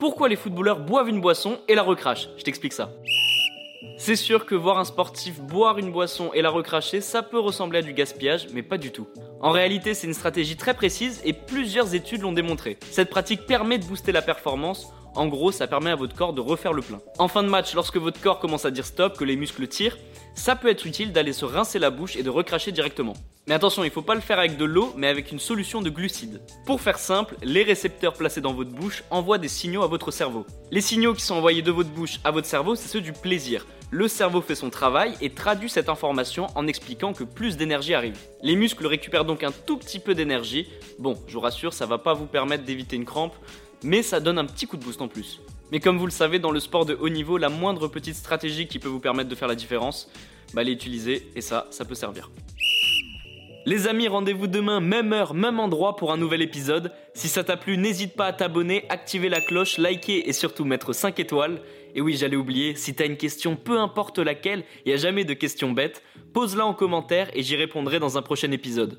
Pourquoi les footballeurs boivent une boisson et la recrachent? Je t'explique ça. C'est sûr que voir un sportif boire une boisson et la recracher, ça peut ressembler à du gaspillage, mais pas du tout. En réalité, c'est une stratégie très précise et plusieurs études l'ont démontré. Cette pratique permet de booster la performance en gros, ça permet à votre corps de refaire le plein. En fin de match, lorsque votre corps commence à dire stop, que les muscles tirent, ça peut être utile d'aller se rincer la bouche et de recracher directement. Mais attention, il ne faut pas le faire avec de l'eau, mais avec une solution de glucides. Pour faire simple, les récepteurs placés dans votre bouche envoient des signaux à votre cerveau. Les signaux qui sont envoyés de votre bouche à votre cerveau, c'est ceux du plaisir. Le cerveau fait son travail et traduit cette information en expliquant que plus d'énergie arrive. Les muscles récupèrent donc un tout petit peu d'énergie. Bon, je vous rassure, ça va pas vous permettre d'éviter une crampe, mais ça donne un petit coup de boost en plus. Mais comme vous le savez, dans le sport de haut niveau, la moindre petite stratégie qui peut vous permettre de faire la différence, bah l'utiliser et ça, ça peut servir. Les amis, rendez-vous demain, même heure, même endroit pour un nouvel épisode. Si ça t'a plu, n'hésite pas à t'abonner, activer la cloche, liker et surtout mettre 5 étoiles. Et oui, j'allais oublier, si t'as une question, peu importe laquelle, il n'y a jamais de questions bêtes, pose-la en commentaire et j'y répondrai dans un prochain épisode.